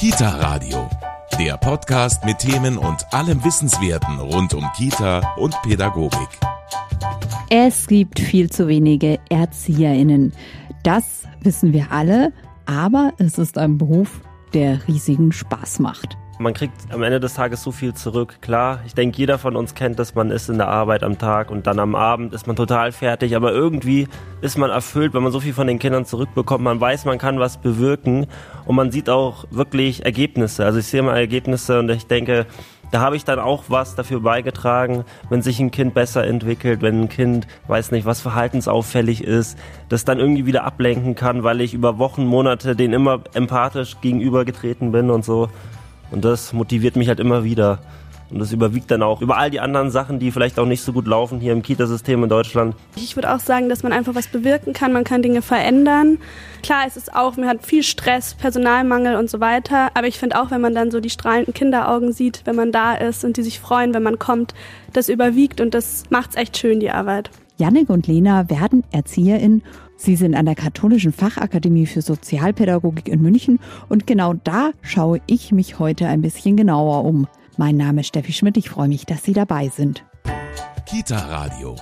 Kita Radio, der Podcast mit Themen und allem Wissenswerten rund um Kita und Pädagogik. Es gibt viel zu wenige Erzieherinnen. Das wissen wir alle, aber es ist ein Beruf, der riesigen Spaß macht. Man kriegt am Ende des Tages so viel zurück. Klar, ich denke, jeder von uns kennt das, man ist in der Arbeit am Tag und dann am Abend ist man total fertig, aber irgendwie ist man erfüllt, wenn man so viel von den Kindern zurückbekommt. Man weiß, man kann was bewirken und man sieht auch wirklich Ergebnisse. Also ich sehe mal Ergebnisse und ich denke, da habe ich dann auch was dafür beigetragen, wenn sich ein Kind besser entwickelt, wenn ein Kind, weiß nicht, was verhaltensauffällig ist, das dann irgendwie wieder ablenken kann, weil ich über Wochen, Monate den immer empathisch gegenübergetreten bin und so. Und das motiviert mich halt immer wieder. Und das überwiegt dann auch über all die anderen Sachen, die vielleicht auch nicht so gut laufen hier im Kitasystem in Deutschland. Ich würde auch sagen, dass man einfach was bewirken kann, man kann Dinge verändern. Klar, es ist auch, man hat viel Stress, Personalmangel und so weiter. Aber ich finde auch, wenn man dann so die strahlenden Kinderaugen sieht, wenn man da ist und die sich freuen, wenn man kommt, das überwiegt und das macht's echt schön, die Arbeit. Jannik und Lena werden ErzieherInnen Sie sind an der Katholischen Fachakademie für Sozialpädagogik in München und genau da schaue ich mich heute ein bisschen genauer um. Mein Name ist Steffi Schmidt, ich freue mich, dass Sie dabei sind. Kita Radio,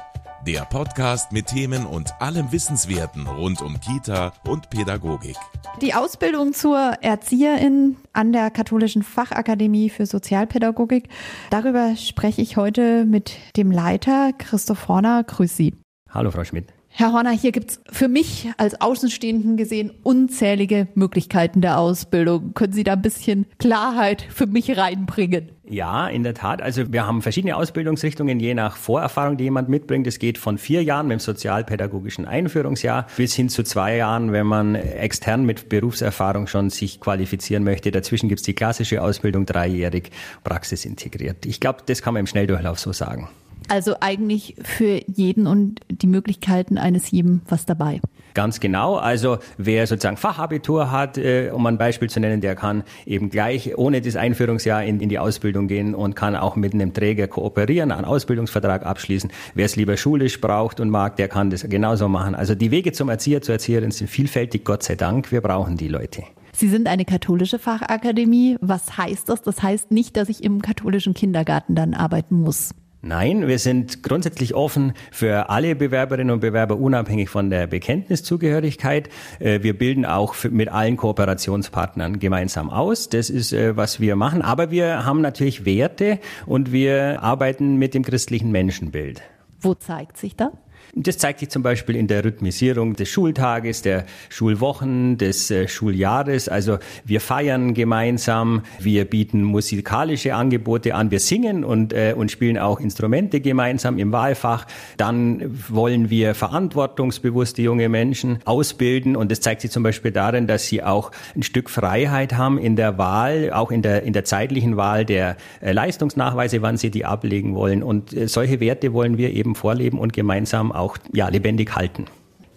der Podcast mit Themen und allem Wissenswerten rund um Kita und Pädagogik. Die Ausbildung zur Erzieherin an der Katholischen Fachakademie für Sozialpädagogik, darüber spreche ich heute mit dem Leiter Christoph Horner. Grüß Sie. Hallo, Frau Schmidt. Herr Horner, hier gibt's für mich als Außenstehenden gesehen unzählige Möglichkeiten der Ausbildung. Können Sie da ein bisschen Klarheit für mich reinbringen? Ja, in der Tat. Also wir haben verschiedene Ausbildungsrichtungen, je nach Vorerfahrung, die jemand mitbringt. Es geht von vier Jahren mit dem sozialpädagogischen Einführungsjahr bis hin zu zwei Jahren, wenn man extern mit Berufserfahrung schon sich qualifizieren möchte. Dazwischen gibt's die klassische Ausbildung dreijährig praxisintegriert. Ich glaube, das kann man im Schnelldurchlauf so sagen. Also eigentlich für jeden und die Möglichkeiten eines jedem was dabei. Ganz genau. Also wer sozusagen Fachabitur hat, äh, um ein Beispiel zu nennen, der kann eben gleich ohne das Einführungsjahr in, in die Ausbildung gehen und kann auch mit einem Träger kooperieren, einen Ausbildungsvertrag abschließen. Wer es lieber schulisch braucht und mag, der kann das genauso machen. Also die Wege zum Erzieher, zur Erzieherin sind vielfältig, Gott sei Dank. Wir brauchen die Leute. Sie sind eine katholische Fachakademie. Was heißt das? Das heißt nicht, dass ich im katholischen Kindergarten dann arbeiten muss. Nein, wir sind grundsätzlich offen für alle Bewerberinnen und Bewerber, unabhängig von der Bekenntniszugehörigkeit. Äh, wir bilden auch mit allen Kooperationspartnern gemeinsam aus. Das ist, äh, was wir machen. Aber wir haben natürlich Werte und wir arbeiten mit dem christlichen Menschenbild. Wo zeigt sich das? Das zeigt sich zum Beispiel in der Rhythmisierung des Schultages, der Schulwochen, des äh, Schuljahres. Also wir feiern gemeinsam, wir bieten musikalische Angebote an, wir singen und, äh, und spielen auch Instrumente gemeinsam im Wahlfach. Dann wollen wir verantwortungsbewusste junge Menschen ausbilden und das zeigt sich zum Beispiel darin, dass sie auch ein Stück Freiheit haben in der Wahl, auch in der, in der zeitlichen Wahl der äh, Leistungsnachweise, wann sie die ablegen wollen. Und äh, solche Werte wollen wir eben vorleben und gemeinsam auch ja, lebendig halten.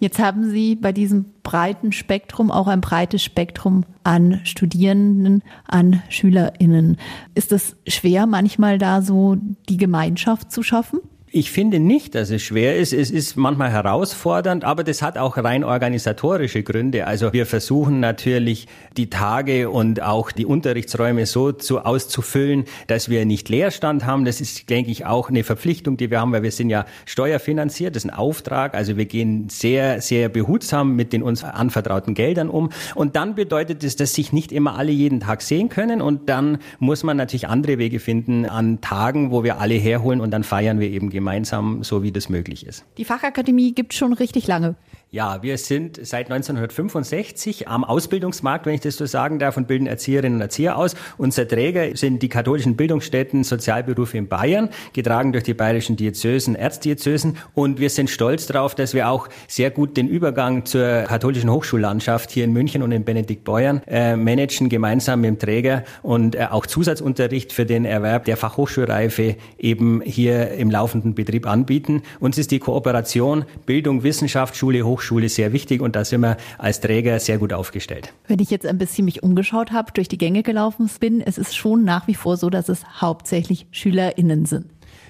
Jetzt haben Sie bei diesem breiten Spektrum auch ein breites Spektrum an Studierenden, an Schülerinnen. Ist es schwer, manchmal da so die Gemeinschaft zu schaffen? Ich finde nicht, dass es schwer ist. Es ist manchmal herausfordernd, aber das hat auch rein organisatorische Gründe. Also wir versuchen natürlich die Tage und auch die Unterrichtsräume so zu, auszufüllen, dass wir nicht Leerstand haben. Das ist, denke ich, auch eine Verpflichtung, die wir haben, weil wir sind ja steuerfinanziert. Das ist ein Auftrag. Also wir gehen sehr, sehr behutsam mit den uns anvertrauten Geldern um. Und dann bedeutet es, dass sich nicht immer alle jeden Tag sehen können. Und dann muss man natürlich andere Wege finden an Tagen, wo wir alle herholen und dann feiern wir eben gemeinsam gemeinsam, so wie das möglich ist. Die Fachakademie gibt schon richtig lange. Ja, wir sind seit 1965 am Ausbildungsmarkt, wenn ich das so sagen darf, und bilden Erzieherinnen und Erzieher aus. Unser Träger sind die katholischen Bildungsstätten Sozialberufe in Bayern, getragen durch die bayerischen Diözesen, Erzdiözesen. Und wir sind stolz darauf, dass wir auch sehr gut den Übergang zur katholischen Hochschullandschaft hier in München und in Benediktbeuern äh, managen, gemeinsam mit dem Träger und äh, auch Zusatzunterricht für den Erwerb der Fachhochschulreife eben hier im laufenden Betrieb anbieten. Uns ist die Kooperation Bildung, Wissenschaft, Schule, Hochschule Hochschule sehr wichtig und da sind wir als Träger sehr gut aufgestellt. Wenn ich jetzt ein bisschen mich umgeschaut habe, durch die Gänge gelaufen bin, es ist schon nach wie vor so, dass es hauptsächlich SchülerInnen sind.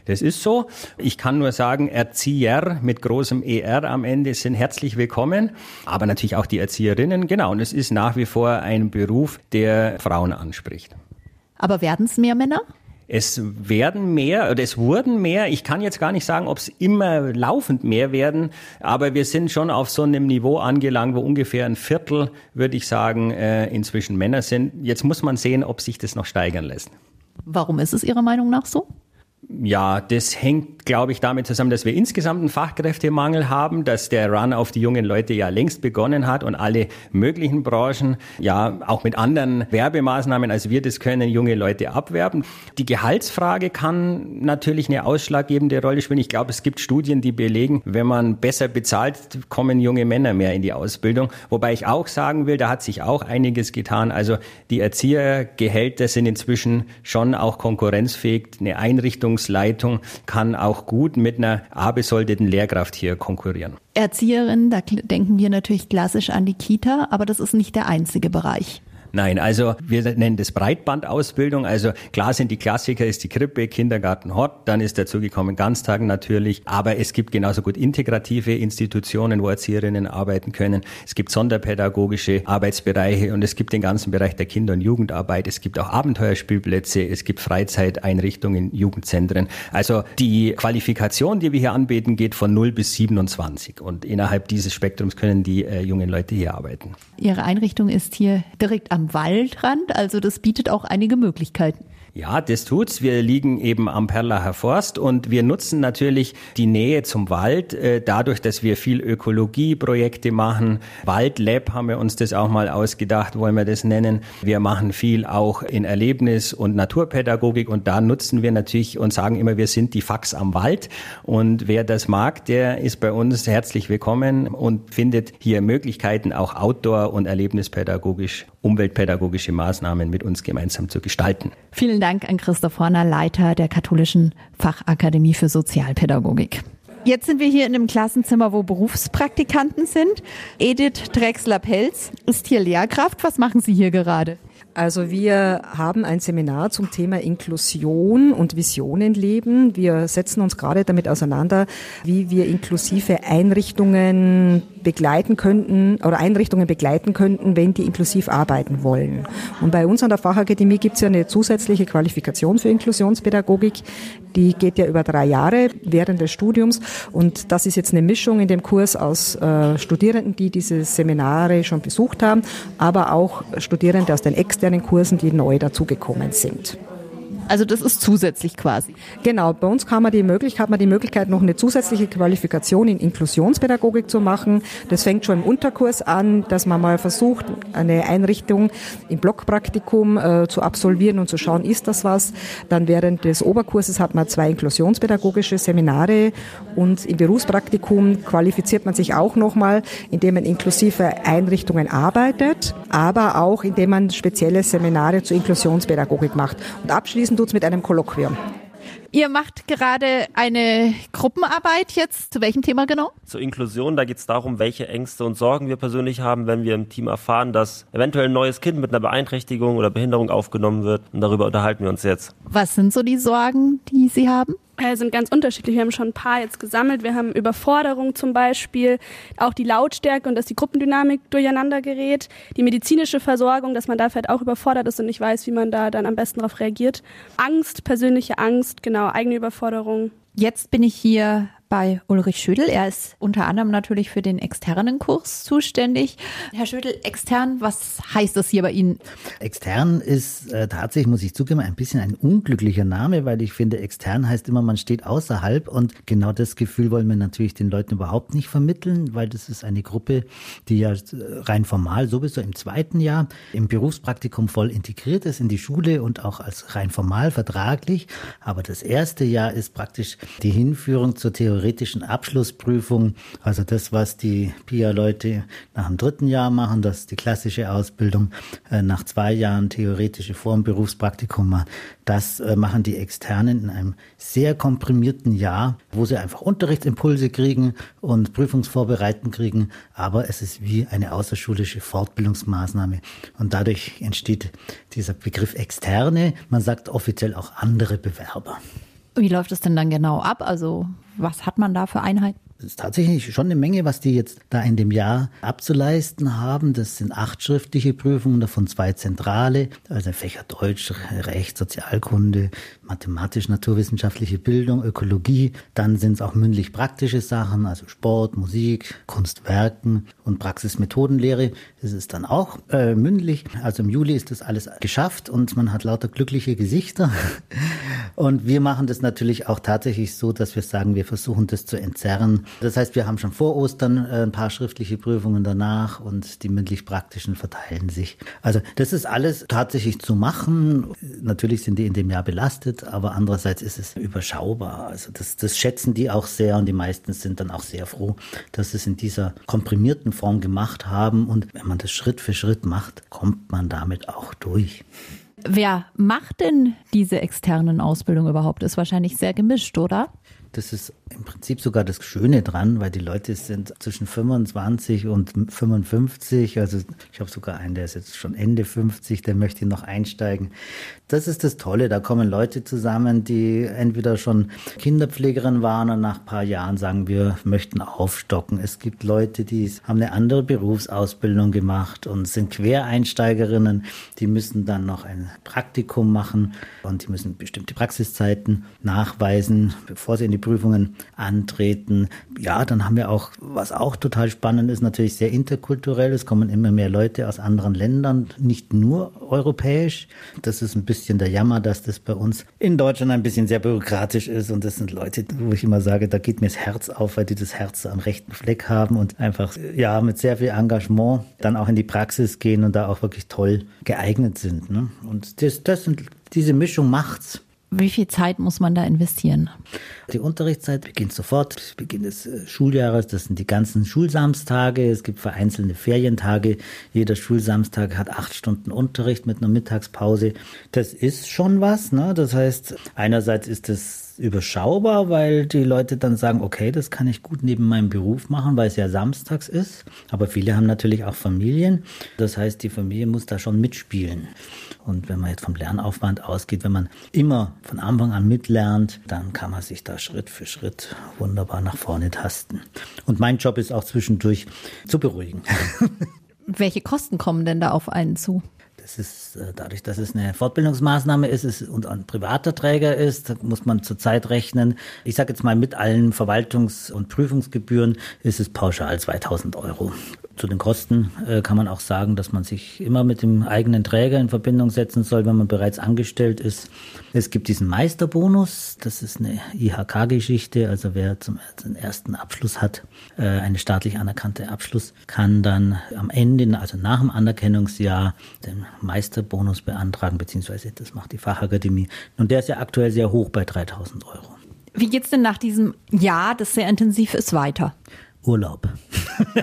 Das ist so. Ich kann nur sagen, Erzieher mit großem ER am Ende sind herzlich willkommen, aber natürlich auch die Erzieherinnen. Genau, und es ist nach wie vor ein Beruf, der Frauen anspricht. Aber werden es mehr Männer? Es werden mehr oder es wurden mehr. Ich kann jetzt gar nicht sagen, ob es immer laufend mehr werden, aber wir sind schon auf so einem Niveau angelangt, wo ungefähr ein Viertel, würde ich sagen, äh, inzwischen Männer sind. Jetzt muss man sehen, ob sich das noch steigern lässt. Warum ist es Ihrer Meinung nach so? Ja, das hängt, glaube ich, damit zusammen, dass wir insgesamt einen Fachkräftemangel haben, dass der Run auf die jungen Leute ja längst begonnen hat und alle möglichen Branchen, ja, auch mit anderen Werbemaßnahmen, als wir das können, junge Leute abwerben. Die Gehaltsfrage kann natürlich eine ausschlaggebende Rolle spielen. Ich glaube, es gibt Studien, die belegen, wenn man besser bezahlt, kommen junge Männer mehr in die Ausbildung. Wobei ich auch sagen will, da hat sich auch einiges getan. Also die Erziehergehälter sind inzwischen schon auch konkurrenzfähig. Eine Einrichtung Ausbildungsleitung kann auch gut mit einer A-besoldeten Lehrkraft hier konkurrieren. Erzieherin, da denken wir natürlich klassisch an die Kita, aber das ist nicht der einzige Bereich. Nein, also wir nennen das Breitbandausbildung. Also klar sind die Klassiker, ist die Krippe, Kindergarten, Hort, dann ist dazu gekommen Ganztagen natürlich. Aber es gibt genauso gut integrative Institutionen, wo Erzieherinnen arbeiten können. Es gibt sonderpädagogische Arbeitsbereiche und es gibt den ganzen Bereich der Kinder- und Jugendarbeit. Es gibt auch Abenteuerspielplätze, es gibt Freizeiteinrichtungen, Jugendzentren. Also die Qualifikation, die wir hier anbieten, geht von 0 bis 27. Und innerhalb dieses Spektrums können die äh, jungen Leute hier arbeiten. Ihre Einrichtung ist hier direkt am am Waldrand, also das bietet auch einige Möglichkeiten. Ja, das tut's. Wir liegen eben am Perlacher Forst und wir nutzen natürlich die Nähe zum Wald, äh, dadurch, dass wir viel Ökologieprojekte machen. Waldlab haben wir uns das auch mal ausgedacht, wollen wir das nennen. Wir machen viel auch in Erlebnis- und Naturpädagogik und da nutzen wir natürlich und sagen immer, wir sind die Fax am Wald und wer das mag, der ist bei uns herzlich willkommen und findet hier Möglichkeiten, auch Outdoor- und Erlebnispädagogisch, umweltpädagogische Maßnahmen mit uns gemeinsam zu gestalten. Vielen Dank an Christoph Horner, Leiter der Katholischen Fachakademie für Sozialpädagogik. Jetzt sind wir hier in einem Klassenzimmer, wo Berufspraktikanten sind. Edith Drexler-Pelz ist hier Lehrkraft. Was machen Sie hier gerade? Also wir haben ein Seminar zum Thema Inklusion und Visionen leben. Wir setzen uns gerade damit auseinander, wie wir inklusive Einrichtungen begleiten könnten oder Einrichtungen begleiten könnten, wenn die inklusiv arbeiten wollen. Und bei uns an der Fachakademie gibt es ja eine zusätzliche Qualifikation für Inklusionspädagogik. Die geht ja über drei Jahre während des Studiums. Und das ist jetzt eine Mischung in dem Kurs aus äh, Studierenden, die diese Seminare schon besucht haben, aber auch Studierende aus den externen Kursen, die neu dazugekommen sind. Also das ist zusätzlich quasi. Genau, bei uns kann man die Möglichkeit, hat man die Möglichkeit, noch eine zusätzliche Qualifikation in Inklusionspädagogik zu machen. Das fängt schon im Unterkurs an, dass man mal versucht, eine Einrichtung im Blockpraktikum äh, zu absolvieren und zu schauen, ist das was. Dann während des Oberkurses hat man zwei inklusionspädagogische Seminare und im Berufspraktikum qualifiziert man sich auch nochmal, indem man inklusive Einrichtungen arbeitet, aber auch indem man spezielle Seminare zur Inklusionspädagogik macht. Und abschließend es mit einem Kolloquium. Ihr macht gerade eine Gruppenarbeit jetzt. Zu welchem Thema genau? Zur Inklusion, da geht es darum, welche Ängste und Sorgen wir persönlich haben, wenn wir im Team erfahren, dass eventuell ein neues Kind mit einer Beeinträchtigung oder Behinderung aufgenommen wird. Und darüber unterhalten wir uns jetzt. Was sind so die Sorgen, die Sie haben? Sind ganz unterschiedlich. Wir haben schon ein paar jetzt gesammelt. Wir haben Überforderung zum Beispiel, auch die Lautstärke und dass die Gruppendynamik durcheinander gerät, die medizinische Versorgung, dass man da vielleicht auch überfordert ist und nicht weiß, wie man da dann am besten darauf reagiert. Angst, persönliche Angst, genau, eigene Überforderung. Jetzt bin ich hier bei Ulrich Schödel. Er ist unter anderem natürlich für den externen Kurs zuständig. Herr Schödel, extern, was heißt das hier bei Ihnen? Extern ist äh, tatsächlich, muss ich zugeben, ein bisschen ein unglücklicher Name, weil ich finde, extern heißt immer, man steht außerhalb und genau das Gefühl wollen wir natürlich den Leuten überhaupt nicht vermitteln, weil das ist eine Gruppe, die ja rein formal sowieso im zweiten Jahr im Berufspraktikum voll integriert ist in die Schule und auch als rein formal vertraglich. Aber das erste Jahr ist praktisch die Hinführung zur Theorie theoretischen Abschlussprüfung, also das, was die PIA-Leute nach dem dritten Jahr machen, das ist die klassische Ausbildung, äh, nach zwei Jahren theoretische Formberufspraktikum machen, das äh, machen die Externen in einem sehr komprimierten Jahr, wo sie einfach Unterrichtsimpulse kriegen und Prüfungsvorbereiten kriegen, aber es ist wie eine außerschulische Fortbildungsmaßnahme. Und dadurch entsteht dieser Begriff Externe, man sagt offiziell auch andere Bewerber. Wie läuft es denn dann genau ab? Also was hat man da für Einheiten? Ist tatsächlich schon eine Menge, was die jetzt da in dem Jahr abzuleisten haben. Das sind acht schriftliche Prüfungen, davon zwei zentrale, also Fächer Deutsch, Recht, Sozialkunde, Mathematisch, naturwissenschaftliche Bildung, Ökologie. Dann sind es auch mündlich praktische Sachen, also Sport, Musik, Kunstwerken und Praxismethodenlehre. Das ist dann auch äh, mündlich. Also im Juli ist das alles geschafft und man hat lauter glückliche Gesichter. Und wir machen das natürlich auch tatsächlich so, dass wir sagen, wir versuchen das zu entzerren. Das heißt, wir haben schon vor Ostern äh, ein paar schriftliche Prüfungen danach und die mündlich-praktischen verteilen sich. Also das ist alles tatsächlich zu machen. Natürlich sind die in dem Jahr belastet, aber andererseits ist es überschaubar. Also das, das schätzen die auch sehr und die meisten sind dann auch sehr froh, dass sie es in dieser komprimierten Form gemacht haben. Und wenn man das Schritt für Schritt macht, kommt man damit auch durch. Wer macht denn diese externen Ausbildungen überhaupt? Ist wahrscheinlich sehr gemischt, oder? Das ist im Prinzip sogar das Schöne dran, weil die Leute sind zwischen 25 und 55. Also ich habe sogar einen, der ist jetzt schon Ende 50, der möchte noch einsteigen. Das ist das Tolle. Da kommen Leute zusammen, die entweder schon Kinderpflegerin waren und nach ein paar Jahren sagen, wir möchten aufstocken. Es gibt Leute, die haben eine andere Berufsausbildung gemacht und sind Quereinsteigerinnen. Die müssen dann noch ein Praktikum machen und die müssen bestimmte Praxiszeiten nachweisen, bevor sie in die Prüfungen antreten. Ja, dann haben wir auch, was auch total spannend ist, natürlich sehr interkulturell. Es kommen immer mehr Leute aus anderen Ländern, nicht nur europäisch. Das ist ein bisschen der Jammer, dass das bei uns in Deutschland ein bisschen sehr bürokratisch ist. Und das sind Leute, wo ich immer sage, da geht mir das Herz auf, weil die das Herz am rechten Fleck haben und einfach, ja, mit sehr viel Engagement dann auch in die Praxis gehen und da auch wirklich toll geeignet sind. Ne? Und das, das sind, diese Mischung macht's. Wie viel Zeit muss man da investieren? Die Unterrichtszeit beginnt sofort, Beginn des äh, Schuljahres. Das sind die ganzen Schulsamstage. Es gibt vereinzelte Ferientage. Jeder Schulsamstag hat acht Stunden Unterricht mit einer Mittagspause. Das ist schon was. Ne? Das heißt, einerseits ist es überschaubar, weil die Leute dann sagen, okay, das kann ich gut neben meinem Beruf machen, weil es ja samstags ist. Aber viele haben natürlich auch Familien. Das heißt, die Familie muss da schon mitspielen. Und wenn man jetzt vom Lernaufwand ausgeht, wenn man immer von Anfang an mitlernt, dann kann man sich da Schritt für Schritt wunderbar nach vorne tasten. Und mein Job ist auch zwischendurch zu beruhigen. Welche Kosten kommen denn da auf einen zu? Das ist äh, dadurch, dass es eine Fortbildungsmaßnahme ist es, und ein privater Träger ist, muss man zurzeit rechnen. Ich sage jetzt mal mit allen Verwaltungs- und Prüfungsgebühren ist es pauschal 2000 Euro. Zu den Kosten äh, kann man auch sagen, dass man sich immer mit dem eigenen Träger in Verbindung setzen soll, wenn man bereits angestellt ist. Es gibt diesen Meisterbonus, das ist eine IHK-Geschichte, also wer zum, zum ersten Abschluss hat, äh, eine staatlich anerkannte Abschluss, kann dann am Ende, also nach dem Anerkennungsjahr, den Meisterbonus beantragen, beziehungsweise das macht die Fachakademie. Und der ist ja aktuell sehr hoch bei 3000 Euro. Wie geht's denn nach diesem Jahr, das sehr intensiv ist, weiter? Urlaub.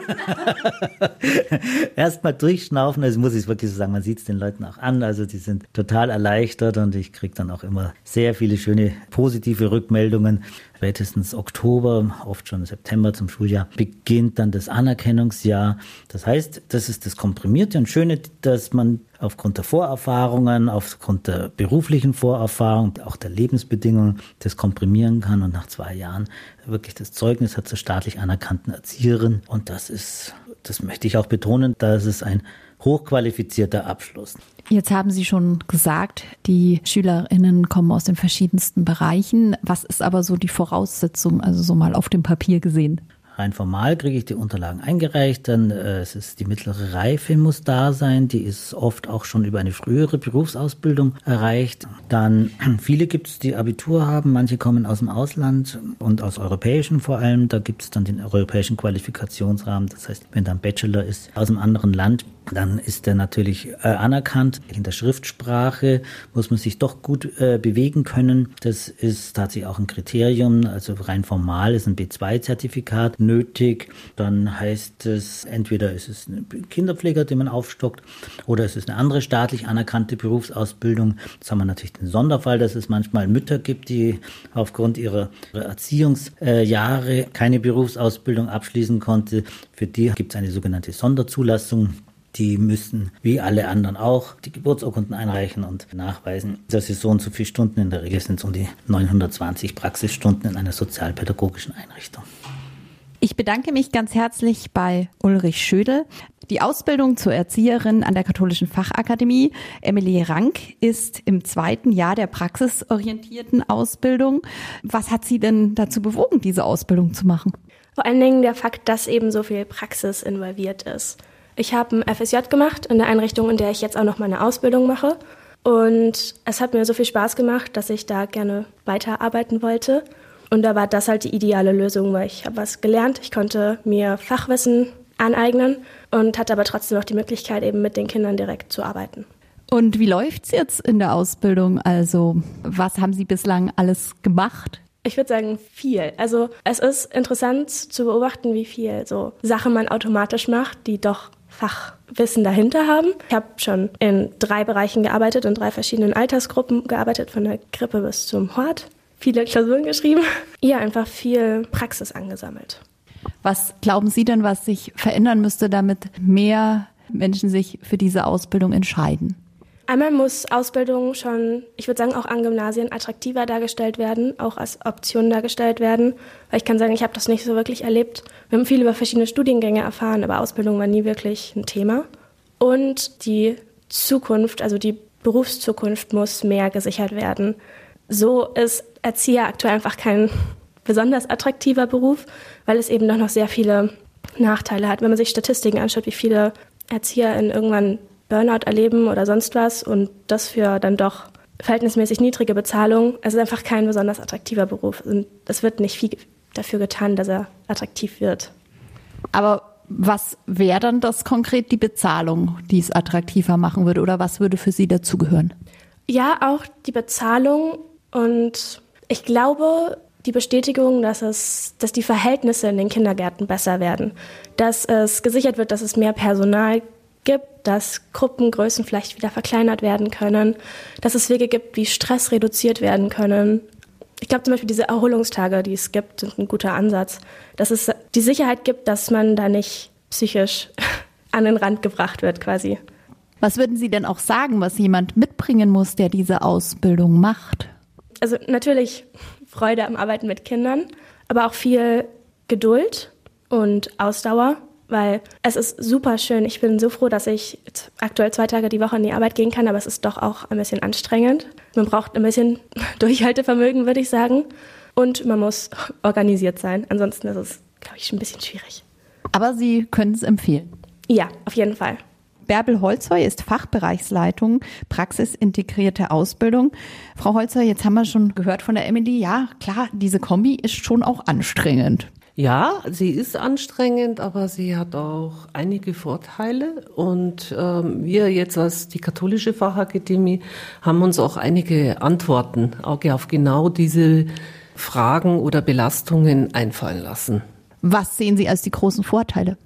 Erstmal durchschnaufen, also muss ich wirklich so sagen, man sieht es den Leuten auch an, also die sind total erleichtert und ich kriege dann auch immer sehr viele schöne positive Rückmeldungen. Spätestens Oktober, oft schon September zum Schuljahr, beginnt dann das Anerkennungsjahr. Das heißt, das ist das Komprimierte und Schöne, dass man aufgrund der Vorerfahrungen, aufgrund der beruflichen Vorerfahrung, auch der Lebensbedingungen das komprimieren kann und nach zwei Jahren wirklich das Zeugnis hat zur staatlich anerkannten Erzieherin. Und das ist, das möchte ich auch betonen, das ist ein hochqualifizierter Abschluss. Jetzt haben Sie schon gesagt, die Schülerinnen kommen aus den verschiedensten Bereichen. Was ist aber so die Voraussetzung, also so mal auf dem Papier gesehen? Rein formal kriege ich die Unterlagen eingereicht, dann äh, es ist die mittlere Reife muss da sein, die ist oft auch schon über eine frühere Berufsausbildung erreicht. Dann viele gibt es, die Abitur haben, manche kommen aus dem Ausland und aus europäischen vor allem. Da gibt es dann den europäischen Qualifikationsrahmen. Das heißt, wenn dann Bachelor ist aus einem anderen Land, dann ist er natürlich äh, anerkannt. In der Schriftsprache muss man sich doch gut äh, bewegen können. Das ist tatsächlich auch ein Kriterium. Also rein formal ist ein B2-Zertifikat nötig. Dann heißt es, entweder ist es ein Kinderpfleger, den man aufstockt, oder es ist eine andere staatlich anerkannte Berufsausbildung. Jetzt haben wir natürlich den Sonderfall, dass es manchmal Mütter gibt, die aufgrund ihrer Erziehungsjahre keine Berufsausbildung abschließen konnte. Für die gibt es eine sogenannte Sonderzulassung. Die müssen, wie alle anderen auch, die Geburtsurkunden einreichen und nachweisen, dass sie so und so viele Stunden, in der Regel sind es um die 920 Praxisstunden in einer sozialpädagogischen Einrichtung. Ich bedanke mich ganz herzlich bei Ulrich Schödel. Die Ausbildung zur Erzieherin an der Katholischen Fachakademie, Emily Rank, ist im zweiten Jahr der praxisorientierten Ausbildung. Was hat Sie denn dazu bewogen, diese Ausbildung zu machen? Vor allen Dingen der Fakt, dass eben so viel Praxis involviert ist. Ich habe ein FSJ gemacht in der Einrichtung, in der ich jetzt auch noch meine Ausbildung mache. Und es hat mir so viel Spaß gemacht, dass ich da gerne weiterarbeiten wollte. Und da war das halt die ideale Lösung, weil ich habe was gelernt, ich konnte mir Fachwissen aneignen und hatte aber trotzdem noch die Möglichkeit, eben mit den Kindern direkt zu arbeiten. Und wie läuft's jetzt in der Ausbildung? Also, was haben Sie bislang alles gemacht? Ich würde sagen viel. Also es ist interessant zu beobachten, wie viel so Sachen man automatisch macht, die doch Fachwissen dahinter haben. Ich habe schon in drei Bereichen gearbeitet, in drei verschiedenen Altersgruppen gearbeitet, von der Krippe bis zum Hort viele Klausuren geschrieben. Ja, einfach viel Praxis angesammelt. Was glauben Sie denn, was sich verändern müsste, damit mehr Menschen sich für diese Ausbildung entscheiden? Einmal muss Ausbildung schon, ich würde sagen, auch an Gymnasien attraktiver dargestellt werden, auch als Option dargestellt werden. Weil ich kann sagen, ich habe das nicht so wirklich erlebt. Wir haben viel über verschiedene Studiengänge erfahren, aber Ausbildung war nie wirklich ein Thema. Und die Zukunft, also die Berufszukunft muss mehr gesichert werden. So ist Erzieher aktuell einfach kein besonders attraktiver Beruf, weil es eben doch noch sehr viele Nachteile hat. Wenn man sich Statistiken anschaut, wie viele Erzieher in irgendwann Burnout erleben oder sonst was und das für dann doch verhältnismäßig niedrige Bezahlung, es ist einfach kein besonders attraktiver Beruf. Und es wird nicht viel dafür getan, dass er attraktiv wird. Aber was wäre dann das konkret die Bezahlung, die es attraktiver machen würde oder was würde für Sie dazugehören? Ja, auch die Bezahlung und ich glaube, die Bestätigung, dass es, dass die Verhältnisse in den Kindergärten besser werden, dass es gesichert wird, dass es mehr Personal gibt, dass Gruppengrößen vielleicht wieder verkleinert werden können, dass es Wege gibt, wie Stress reduziert werden können. Ich glaube zum Beispiel diese Erholungstage, die es gibt, sind ein guter Ansatz, dass es die Sicherheit gibt, dass man da nicht psychisch an den Rand gebracht wird quasi. Was würden Sie denn auch sagen, was jemand mitbringen muss, der diese Ausbildung macht? also natürlich Freude am Arbeiten mit Kindern, aber auch viel Geduld und Ausdauer, weil es ist super schön. Ich bin so froh, dass ich aktuell zwei Tage die Woche in die Arbeit gehen kann, aber es ist doch auch ein bisschen anstrengend. Man braucht ein bisschen Durchhaltevermögen, würde ich sagen. Und man muss organisiert sein. Ansonsten ist es, glaube ich, ein bisschen schwierig. Aber Sie können es empfehlen. Ja, auf jeden Fall. Bärbel Holzheu ist Fachbereichsleitung praxisintegrierte Ausbildung. Frau Holzheu, jetzt haben wir schon gehört von der Emily, ja klar, diese Kombi ist schon auch anstrengend. Ja, sie ist anstrengend, aber sie hat auch einige Vorteile. Und ähm, wir jetzt als die katholische Fachakademie haben uns auch einige Antworten auch auf genau diese Fragen oder Belastungen einfallen lassen. Was sehen Sie als die großen Vorteile?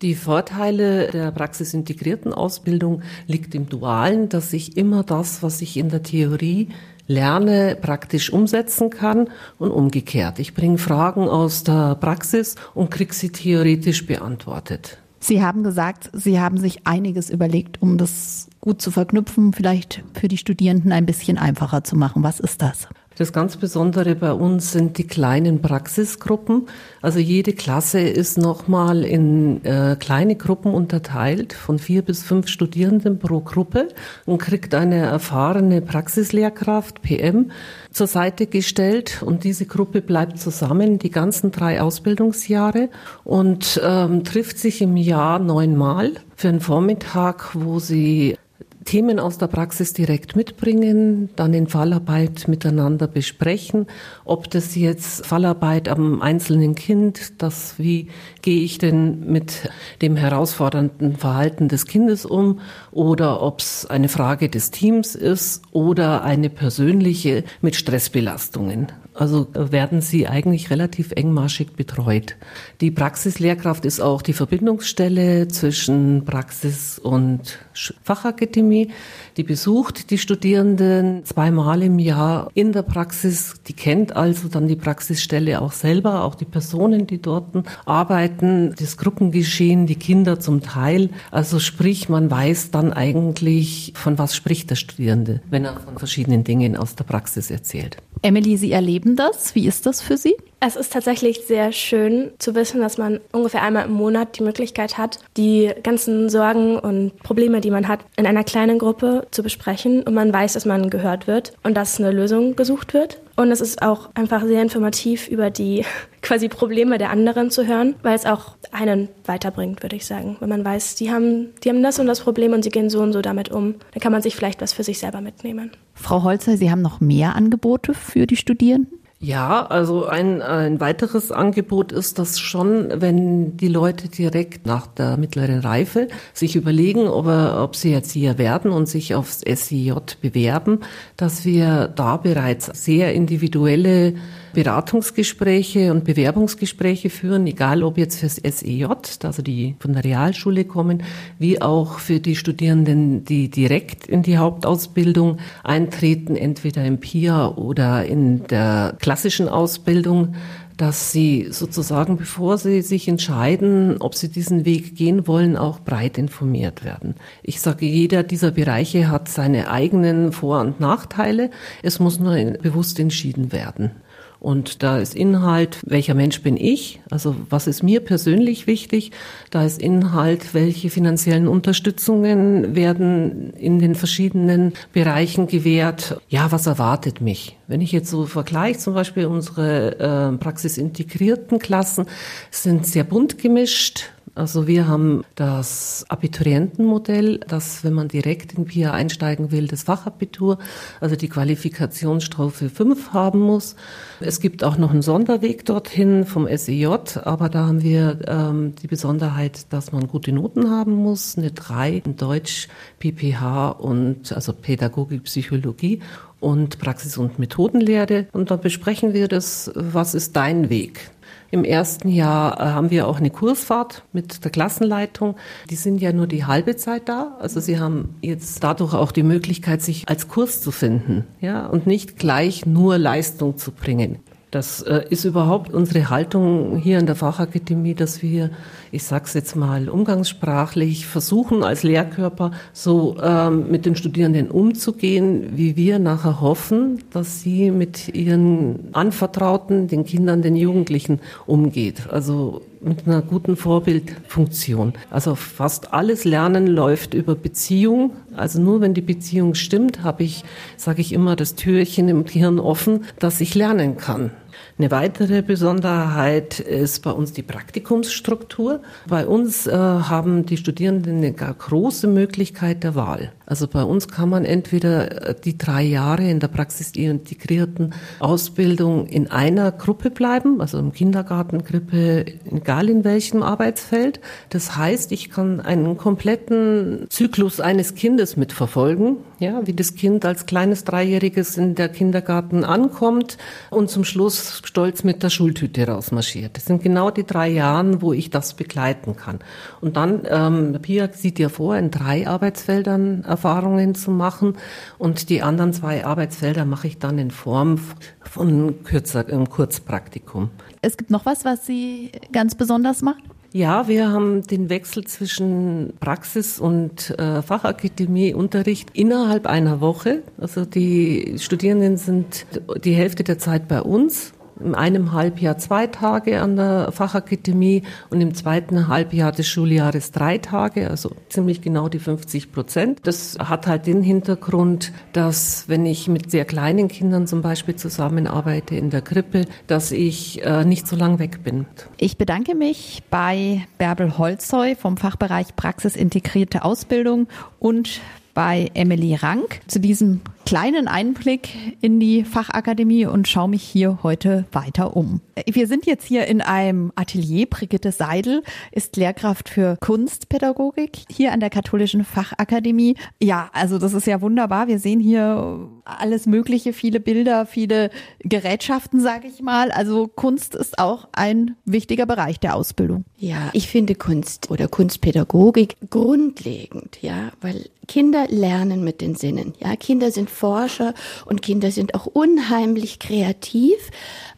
Die Vorteile der praxisintegrierten Ausbildung liegt im Dualen, dass ich immer das, was ich in der Theorie lerne, praktisch umsetzen kann und umgekehrt. Ich bringe Fragen aus der Praxis und kriege sie theoretisch beantwortet. Sie haben gesagt, Sie haben sich einiges überlegt, um das gut zu verknüpfen, vielleicht für die Studierenden ein bisschen einfacher zu machen. Was ist das? Das ganz Besondere bei uns sind die kleinen Praxisgruppen. Also jede Klasse ist nochmal in äh, kleine Gruppen unterteilt von vier bis fünf Studierenden pro Gruppe und kriegt eine erfahrene Praxislehrkraft, PM, zur Seite gestellt. Und diese Gruppe bleibt zusammen die ganzen drei Ausbildungsjahre und ähm, trifft sich im Jahr neunmal für einen Vormittag, wo sie Themen aus der Praxis direkt mitbringen, dann in Fallarbeit miteinander besprechen, ob das jetzt Fallarbeit am einzelnen Kind, das wie gehe ich denn mit dem herausfordernden Verhalten des Kindes um oder ob es eine Frage des Teams ist oder eine persönliche mit Stressbelastungen. Also werden sie eigentlich relativ engmaschig betreut. Die Praxislehrkraft ist auch die Verbindungsstelle zwischen Praxis und Fachakademie. Die besucht die Studierenden zweimal im Jahr in der Praxis. Die kennt also dann die Praxisstelle auch selber, auch die Personen, die dort arbeiten, das Gruppengeschehen, die Kinder zum Teil. Also sprich, man weiß dann eigentlich, von was spricht der Studierende, wenn er von verschiedenen Dingen aus der Praxis erzählt. Emily, Sie erleben das. Wie ist das für Sie? Es ist tatsächlich sehr schön zu wissen, dass man ungefähr einmal im Monat die Möglichkeit hat, die ganzen Sorgen und Probleme, die man hat, in einer kleinen Gruppe zu besprechen und man weiß, dass man gehört wird und dass eine Lösung gesucht wird. Und es ist auch einfach sehr informativ über die quasi Probleme der anderen zu hören, weil es auch einen weiterbringt, würde ich sagen. Wenn man weiß, die haben, die haben das und das Problem und sie gehen so und so damit um, dann kann man sich vielleicht was für sich selber mitnehmen. Frau Holzer, Sie haben noch mehr Angebote für die Studierenden? Ja, also ein, ein weiteres Angebot ist das schon, wenn die Leute direkt nach der mittleren Reife sich überlegen, ob, ob sie hier werden und sich aufs SIJ bewerben, dass wir da bereits sehr individuelle Beratungsgespräche und Bewerbungsgespräche führen, egal ob jetzt fürs SEJ, also die von der Realschule kommen, wie auch für die Studierenden, die direkt in die Hauptausbildung eintreten, entweder im PIA oder in der klassischen Ausbildung dass sie sozusagen, bevor sie sich entscheiden, ob sie diesen Weg gehen wollen, auch breit informiert werden. Ich sage, jeder dieser Bereiche hat seine eigenen Vor- und Nachteile. Es muss nur bewusst entschieden werden. Und da ist Inhalt, welcher Mensch bin ich? Also was ist mir persönlich wichtig? Da ist Inhalt, welche finanziellen Unterstützungen werden in den verschiedenen Bereichen gewährt? Ja, was erwartet mich? Wenn ich jetzt so vergleiche, zum Beispiel unsere äh, praxisintegrierten Klassen sind sehr bunt gemischt also wir haben das Abiturientenmodell, dass wenn man direkt in PIA einsteigen will, das Fachabitur, also die Qualifikationsstufe 5 haben muss. Es gibt auch noch einen Sonderweg dorthin vom SEJ, aber da haben wir ähm, die Besonderheit, dass man gute Noten haben muss, eine 3 in Deutsch, PPH und also Pädagogik, Psychologie und Praxis- und Methodenlehre. Und dann besprechen wir das, was ist dein Weg? Im ersten Jahr äh, haben wir auch eine Kursfahrt mit der Klassenleitung. Die sind ja nur die halbe Zeit da. Also sie haben jetzt dadurch auch die Möglichkeit, sich als Kurs zu finden, ja, und nicht gleich nur Leistung zu bringen. Das äh, ist überhaupt unsere Haltung hier in der Fachakademie, dass wir, ich sage es jetzt mal umgangssprachlich, versuchen als Lehrkörper so ähm, mit den Studierenden umzugehen, wie wir nachher hoffen, dass sie mit ihren Anvertrauten, den Kindern, den Jugendlichen umgeht. Also mit einer guten Vorbildfunktion. Also fast alles Lernen läuft über Beziehung. Also nur wenn die Beziehung stimmt, habe ich, sage ich immer, das Türchen im Gehirn offen, dass ich lernen kann. Eine weitere Besonderheit ist bei uns die Praktikumsstruktur. Bei uns äh, haben die Studierenden eine große Möglichkeit der Wahl. Also bei uns kann man entweder äh, die drei Jahre in der praxisintegrierten Ausbildung in einer Gruppe bleiben, also im Kindergarten, Krippe, egal in welchem Arbeitsfeld. Das heißt, ich kann einen kompletten Zyklus eines Kindes mitverfolgen, ja, wie das Kind als kleines Dreijähriges in der Kindergarten ankommt und zum Schluss stolz mit der Schultüte rausmarschiert. Das sind genau die drei Jahre, wo ich das begleiten kann. Und dann, ähm, Pia sieht ja vor, in drei Arbeitsfeldern Erfahrungen zu machen und die anderen zwei Arbeitsfelder mache ich dann in Form von kürzer, Kurzpraktikum. Es gibt noch was, was Sie ganz besonders macht? Ja, wir haben den Wechsel zwischen Praxis und äh, Fachakademieunterricht innerhalb einer Woche. Also die Studierenden sind die Hälfte der Zeit bei uns in einem Halbjahr zwei Tage an der Fachakademie und im zweiten Halbjahr des Schuljahres drei Tage, also ziemlich genau die 50 Prozent. Das hat halt den Hintergrund, dass wenn ich mit sehr kleinen Kindern zum Beispiel zusammenarbeite in der Krippe, dass ich äh, nicht so lang weg bin. Ich bedanke mich bei Bärbel Holzheu vom Fachbereich Praxisintegrierte Ausbildung und bei Emily Rank zu diesem kleinen Einblick in die Fachakademie und schaue mich hier heute weiter um. Wir sind jetzt hier in einem Atelier. Brigitte Seidel ist Lehrkraft für Kunstpädagogik hier an der Katholischen Fachakademie. Ja, also das ist ja wunderbar. Wir sehen hier alles Mögliche, viele Bilder, viele Gerätschaften, sage ich mal. Also Kunst ist auch ein wichtiger Bereich der Ausbildung. Ja, ich finde Kunst oder Kunstpädagogik grundlegend, ja, weil Kinder lernen mit den Sinnen. Ja, Kinder sind Forscher und Kinder sind auch unheimlich kreativ.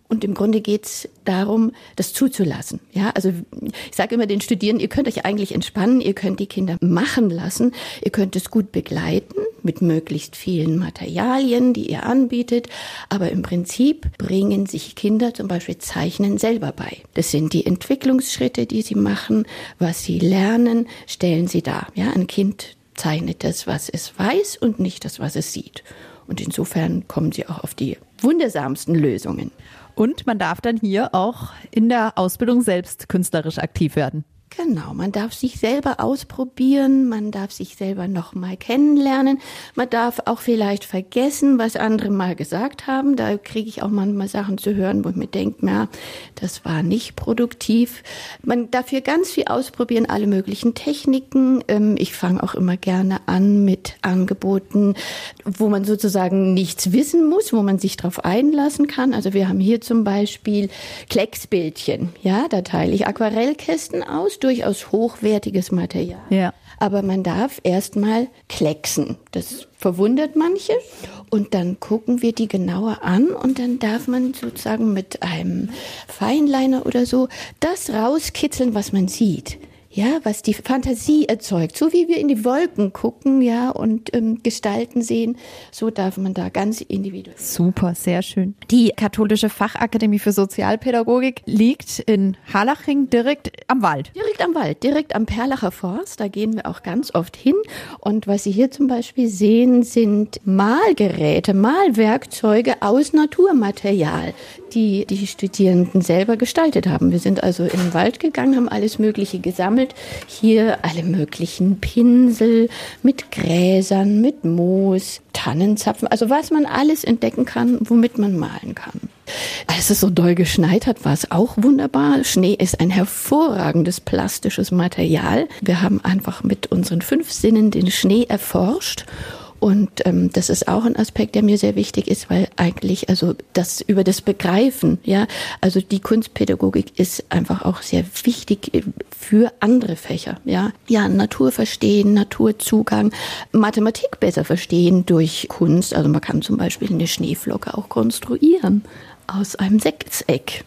Und im Grunde geht's darum, das zuzulassen. Ja, also ich sage immer den Studierenden, ihr könnt euch eigentlich entspannen, ihr könnt die Kinder machen lassen, ihr könnt es gut begleiten mit möglichst vielen Materialien, die ihr anbietet. Aber im Prinzip bringen sich Kinder zum Beispiel Zeichnen selber bei. Das sind die Entwicklungsschritte, die sie machen, was sie lernen, stellen sie dar. Ja, ein Kind zeichnet das, was es weiß und nicht das, was es sieht. Und insofern kommen sie auch auf die wundersamsten Lösungen. Und man darf dann hier auch in der Ausbildung selbst künstlerisch aktiv werden. Genau, man darf sich selber ausprobieren, man darf sich selber noch mal kennenlernen, man darf auch vielleicht vergessen, was andere mal gesagt haben. Da kriege ich auch manchmal Sachen zu hören, wo ich mir denke, ja, das war nicht produktiv. Man darf hier ganz viel ausprobieren, alle möglichen Techniken. Ähm, ich fange auch immer gerne an mit Angeboten, wo man sozusagen nichts wissen muss, wo man sich darauf einlassen kann. Also wir haben hier zum Beispiel Klecksbildchen. Ja, da teile ich Aquarellkästen aus durchaus hochwertiges Material. Ja. Aber man darf erstmal klecksen. Das verwundert manche. Und dann gucken wir die genauer an und dann darf man sozusagen mit einem Feinliner oder so das rauskitzeln, was man sieht ja, was die Fantasie erzeugt. So wie wir in die Wolken gucken, ja, und ähm, Gestalten sehen, so darf man da ganz individuell. Super, sehr schön. Die Katholische Fachakademie für Sozialpädagogik liegt in Harlaching direkt am Wald. Direkt am Wald, direkt am Perlacher Forst. Da gehen wir auch ganz oft hin. Und was Sie hier zum Beispiel sehen, sind Malgeräte, Malwerkzeuge aus Naturmaterial, die die Studierenden selber gestaltet haben. Wir sind also in den Wald gegangen, haben alles Mögliche gesammelt. Hier alle möglichen Pinsel mit Gräsern, mit Moos, Tannenzapfen, also was man alles entdecken kann, womit man malen kann. Als es so doll geschneit hat, war es auch wunderbar. Schnee ist ein hervorragendes plastisches Material. Wir haben einfach mit unseren fünf Sinnen den Schnee erforscht und ähm, das ist auch ein Aspekt, der mir sehr wichtig ist, weil eigentlich also das über das Begreifen, ja, also die Kunstpädagogik ist einfach auch sehr wichtig äh, für andere Fächer, ja, ja, Natur verstehen, Naturzugang, Mathematik besser verstehen durch Kunst. Also man kann zum Beispiel eine Schneeflocke auch konstruieren aus einem Sechseck.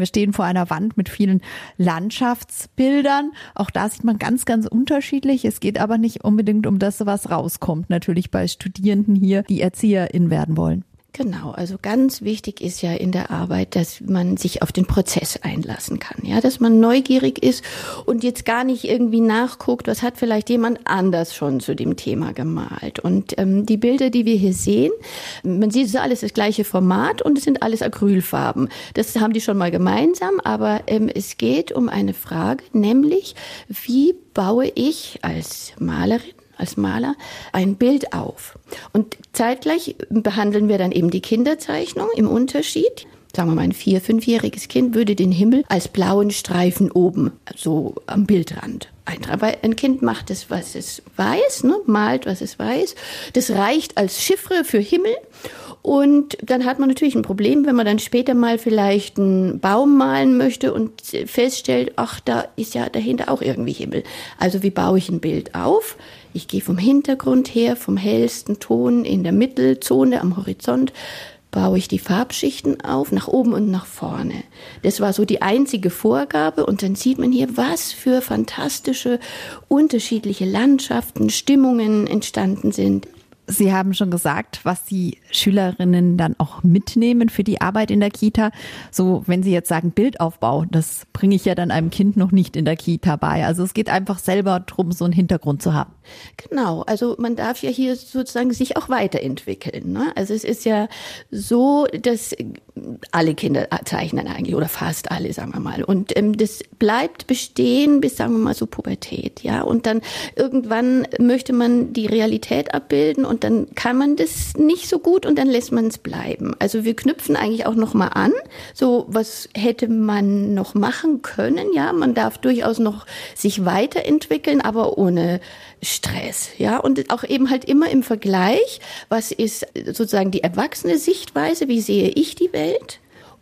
Wir stehen vor einer Wand mit vielen Landschaftsbildern. Auch da sieht man ganz, ganz unterschiedlich. Es geht aber nicht unbedingt um das, was rauskommt. Natürlich bei Studierenden hier, die ErzieherInnen werden wollen. Genau, also ganz wichtig ist ja in der Arbeit, dass man sich auf den Prozess einlassen kann, ja, dass man neugierig ist und jetzt gar nicht irgendwie nachguckt, was hat vielleicht jemand anders schon zu dem Thema gemalt. Und ähm, die Bilder, die wir hier sehen, man sieht, es ist alles das gleiche Format und es sind alles Acrylfarben. Das haben die schon mal gemeinsam, aber ähm, es geht um eine Frage, nämlich wie baue ich als Malerin als Maler ein Bild auf. Und zeitgleich behandeln wir dann eben die Kinderzeichnung im Unterschied. Sagen wir mal, ein vier-, fünfjähriges Kind würde den Himmel als blauen Streifen oben, so am Bildrand eintragen. Weil ein Kind macht es, was es weiß, ne? malt, was es weiß. Das reicht als Chiffre für Himmel. Und dann hat man natürlich ein Problem, wenn man dann später mal vielleicht einen Baum malen möchte und feststellt, ach, da ist ja dahinter auch irgendwie Himmel. Also wie baue ich ein Bild auf? Ich gehe vom Hintergrund her, vom hellsten Ton in der Mittelzone am Horizont, baue ich die Farbschichten auf, nach oben und nach vorne. Das war so die einzige Vorgabe und dann sieht man hier, was für fantastische, unterschiedliche Landschaften, Stimmungen entstanden sind. Sie haben schon gesagt, was die Schülerinnen dann auch mitnehmen für die Arbeit in der Kita. So, wenn Sie jetzt sagen Bildaufbau, das bringe ich ja dann einem Kind noch nicht in der Kita bei. Also es geht einfach selber drum, so einen Hintergrund zu haben. Genau, also man darf ja hier sozusagen sich auch weiterentwickeln. Ne? Also es ist ja so, dass alle Kinder zeichnen eigentlich oder fast alle, sagen wir mal. Und ähm, das bleibt bestehen bis, sagen wir mal, so Pubertät, ja. Und dann irgendwann möchte man die Realität abbilden und dann kann man das nicht so gut und dann lässt man es bleiben. Also wir knüpfen eigentlich auch noch mal an, so was hätte man noch machen können, ja. Man darf durchaus noch sich weiterentwickeln, aber ohne Stress, ja, und auch eben halt immer im Vergleich, was ist sozusagen die erwachsene Sichtweise, wie sehe ich die Welt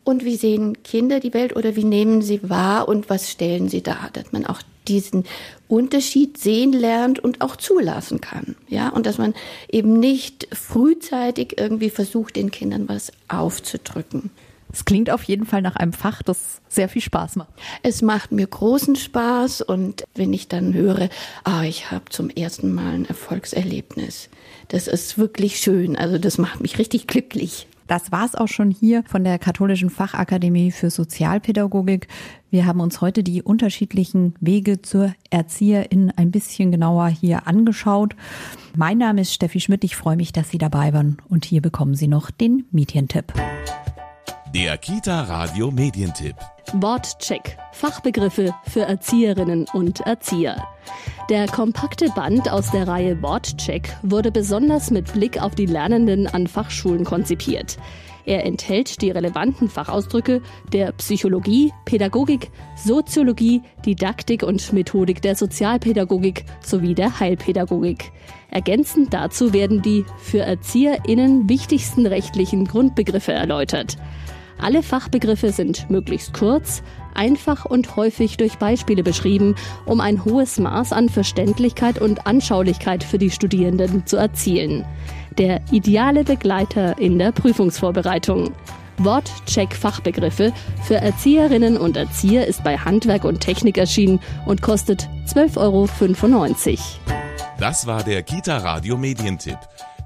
und wie sehen Kinder die Welt oder wie nehmen sie wahr und was stellen sie dar, dass man auch diesen Unterschied sehen lernt und auch zulassen kann, ja, und dass man eben nicht frühzeitig irgendwie versucht, den Kindern was aufzudrücken. Es klingt auf jeden Fall nach einem Fach, das sehr viel Spaß macht. Es macht mir großen Spaß und wenn ich dann höre, ah, ich habe zum ersten Mal ein Erfolgserlebnis, das ist wirklich schön. Also das macht mich richtig glücklich. Das war's auch schon hier von der Katholischen Fachakademie für Sozialpädagogik. Wir haben uns heute die unterschiedlichen Wege zur Erzieherin ein bisschen genauer hier angeschaut. Mein Name ist Steffi Schmidt. Ich freue mich, dass Sie dabei waren. Und hier bekommen Sie noch den Medientipp. Der Kita Radio Medientipp. Wortcheck. Fachbegriffe für Erzieherinnen und Erzieher. Der kompakte Band aus der Reihe Wortcheck wurde besonders mit Blick auf die Lernenden an Fachschulen konzipiert. Er enthält die relevanten Fachausdrücke der Psychologie, Pädagogik, Soziologie, Didaktik und Methodik der Sozialpädagogik sowie der Heilpädagogik. Ergänzend dazu werden die für ErzieherInnen wichtigsten rechtlichen Grundbegriffe erläutert. Alle Fachbegriffe sind möglichst kurz, einfach und häufig durch Beispiele beschrieben, um ein hohes Maß an Verständlichkeit und Anschaulichkeit für die Studierenden zu erzielen. Der ideale Begleiter in der Prüfungsvorbereitung. Wortcheck Fachbegriffe für Erzieherinnen und Erzieher ist bei Handwerk und Technik erschienen und kostet 12,95 Euro. Das war der Kita Radio Medientipp.